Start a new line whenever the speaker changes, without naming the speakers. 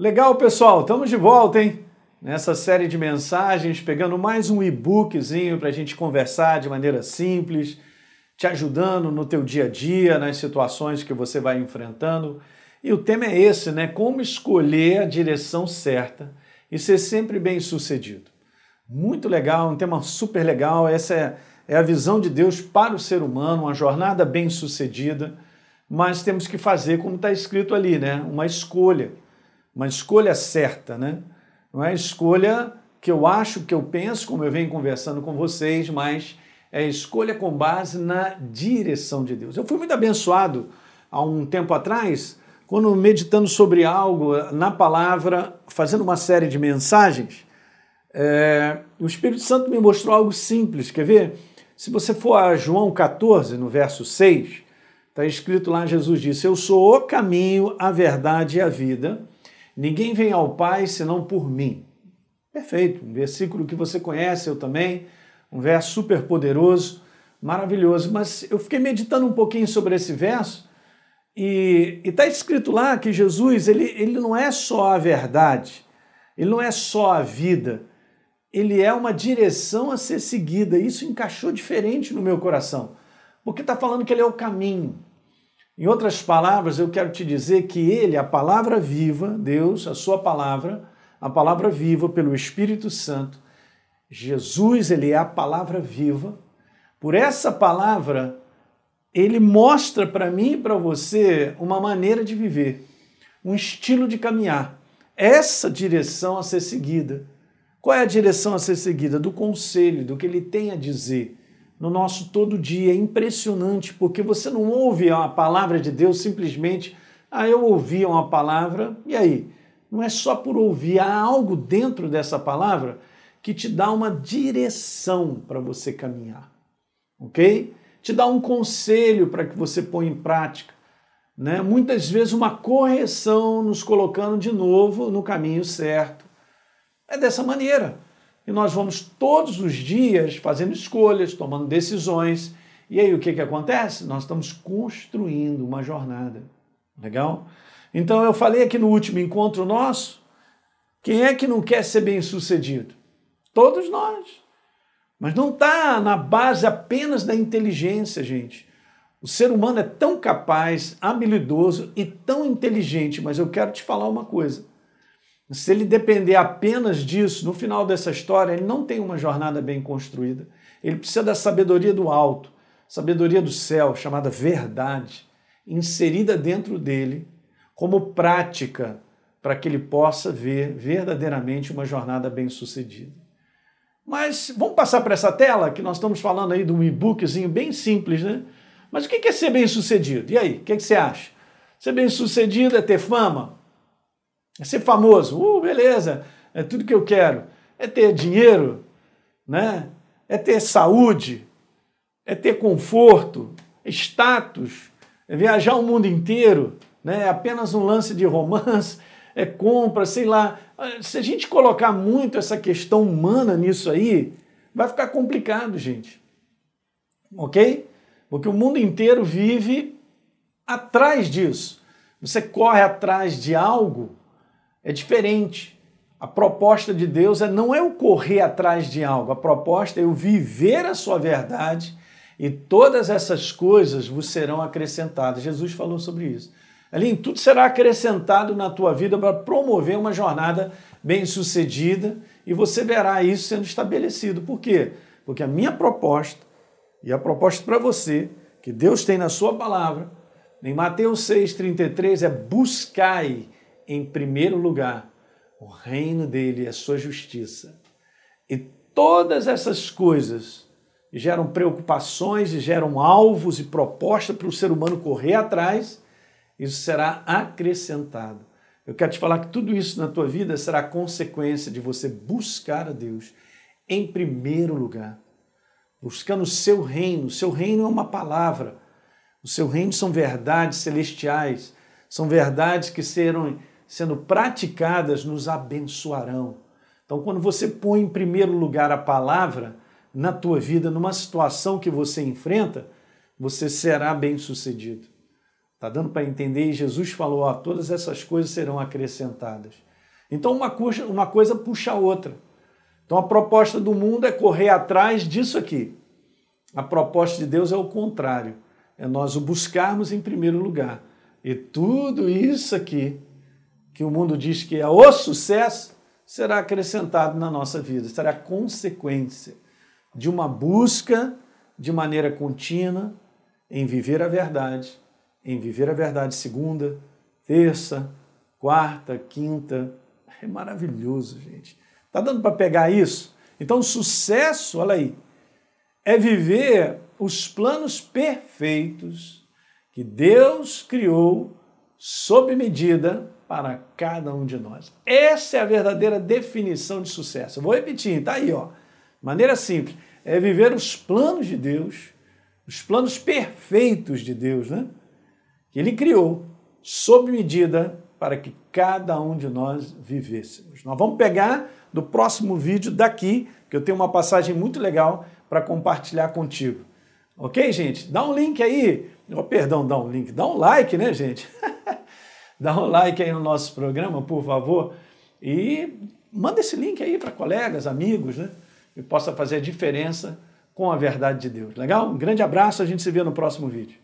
Legal, pessoal, estamos de volta, hein? Nessa série de mensagens, pegando mais um e-bookzinho para a gente conversar de maneira simples, te ajudando no teu dia a dia, nas situações que você vai enfrentando. E o tema é esse, né? Como escolher a direção certa e ser sempre bem sucedido. Muito legal, um tema super legal. Essa é, é a visão de Deus para o ser humano, uma jornada bem sucedida. Mas temos que fazer como está escrito ali, né? Uma escolha uma escolha certa, né? Não é escolha que eu acho, que eu penso, como eu venho conversando com vocês, mas é escolha com base na direção de Deus. Eu fui muito abençoado há um tempo atrás, quando meditando sobre algo na palavra, fazendo uma série de mensagens, é, o Espírito Santo me mostrou algo simples. Quer ver? Se você for a João 14, no verso 6, está escrito lá: Jesus disse: Eu sou o caminho, a verdade e a vida. Ninguém vem ao Pai senão por mim. Perfeito, um versículo que você conhece, eu também, um verso super poderoso, maravilhoso. Mas eu fiquei meditando um pouquinho sobre esse verso e está escrito lá que Jesus ele, ele não é só a verdade, ele não é só a vida, ele é uma direção a ser seguida. Isso encaixou diferente no meu coração, porque está falando que ele é o caminho. Em outras palavras, eu quero te dizer que Ele, a palavra viva, Deus, a Sua palavra, a palavra viva pelo Espírito Santo, Jesus, Ele é a palavra viva. Por essa palavra, Ele mostra para mim e para você uma maneira de viver, um estilo de caminhar. Essa direção a ser seguida. Qual é a direção a ser seguida? Do conselho, do que Ele tem a dizer no nosso todo dia. É impressionante, porque você não ouve a palavra de Deus simplesmente, ah, eu ouvi uma palavra, e aí? Não é só por ouvir, há algo dentro dessa palavra que te dá uma direção para você caminhar, ok? Te dá um conselho para que você ponha em prática. Né? Muitas vezes uma correção nos colocando de novo no caminho certo. É dessa maneira. E nós vamos todos os dias fazendo escolhas, tomando decisões. E aí o que, que acontece? Nós estamos construindo uma jornada. Legal? Então eu falei aqui no último encontro nosso, quem é que não quer ser bem sucedido? Todos nós. Mas não está na base apenas da inteligência, gente. O ser humano é tão capaz, habilidoso e tão inteligente, mas eu quero te falar uma coisa. Se ele depender apenas disso, no final dessa história, ele não tem uma jornada bem construída. Ele precisa da sabedoria do alto, sabedoria do céu, chamada verdade, inserida dentro dele como prática para que ele possa ver verdadeiramente uma jornada bem sucedida. Mas vamos passar para essa tela que nós estamos falando aí de um e-bookzinho bem simples, né? Mas o que é ser bem sucedido? E aí, o que, você acha? Ser bem sucedido é ter fama? É ser famoso, uh, beleza, é tudo que eu quero. É ter dinheiro, né? É ter saúde, é ter conforto, status, é viajar o mundo inteiro, né? É apenas um lance de romance, é compra, sei lá. Se a gente colocar muito essa questão humana nisso aí, vai ficar complicado, gente. Ok? Porque o mundo inteiro vive atrás disso. Você corre atrás de algo é diferente. A proposta de Deus é não é o correr atrás de algo, a proposta é o viver a sua verdade e todas essas coisas vos serão acrescentadas. Jesus falou sobre isso. Ali, tudo será acrescentado na tua vida para promover uma jornada bem-sucedida e você verá isso sendo estabelecido. Por quê? Porque a minha proposta e a proposta para você, que Deus tem na sua palavra, em Mateus 6,33, é buscai em primeiro lugar o reino dele e a sua justiça. E todas essas coisas geram preocupações e geram alvos e propostas para o ser humano correr atrás, isso será acrescentado. Eu quero te falar que tudo isso na tua vida será consequência de você buscar a Deus em primeiro lugar, buscando o seu reino. O seu reino é uma palavra. O seu reino são verdades celestiais, são verdades que serão sendo praticadas nos abençoarão. Então, quando você põe em primeiro lugar a palavra na tua vida, numa situação que você enfrenta, você será bem-sucedido. Está dando para entender? E Jesus falou: ó, todas essas coisas serão acrescentadas. Então uma coisa, uma coisa puxa a outra. Então a proposta do mundo é correr atrás disso aqui. A proposta de Deus é o contrário. É nós o buscarmos em primeiro lugar. E tudo isso aqui, que o mundo diz que é o sucesso, será acrescentado na nossa vida, será consequência de uma busca de maneira contínua em viver a verdade, em viver a verdade segunda, terça, quarta, quinta. É maravilhoso, gente. Tá dando para pegar isso? Então, sucesso, olha aí, é viver os planos perfeitos que Deus criou sob medida para cada um de nós. Essa é a verdadeira definição de sucesso. Eu vou repetir, tá aí, ó. Maneira simples, é viver os planos de Deus, os planos perfeitos de Deus, né? Que ele criou sob medida para que cada um de nós vivêssemos. Nós vamos pegar do próximo vídeo daqui, que eu tenho uma passagem muito legal para compartilhar contigo. Ok, gente? Dá um link aí. Oh, perdão, dá um link. Dá um like, né, gente? dá um like aí no nosso programa, por favor. E manda esse link aí para colegas, amigos, né? E possa fazer a diferença com a verdade de Deus. Legal? Um grande abraço, a gente se vê no próximo vídeo.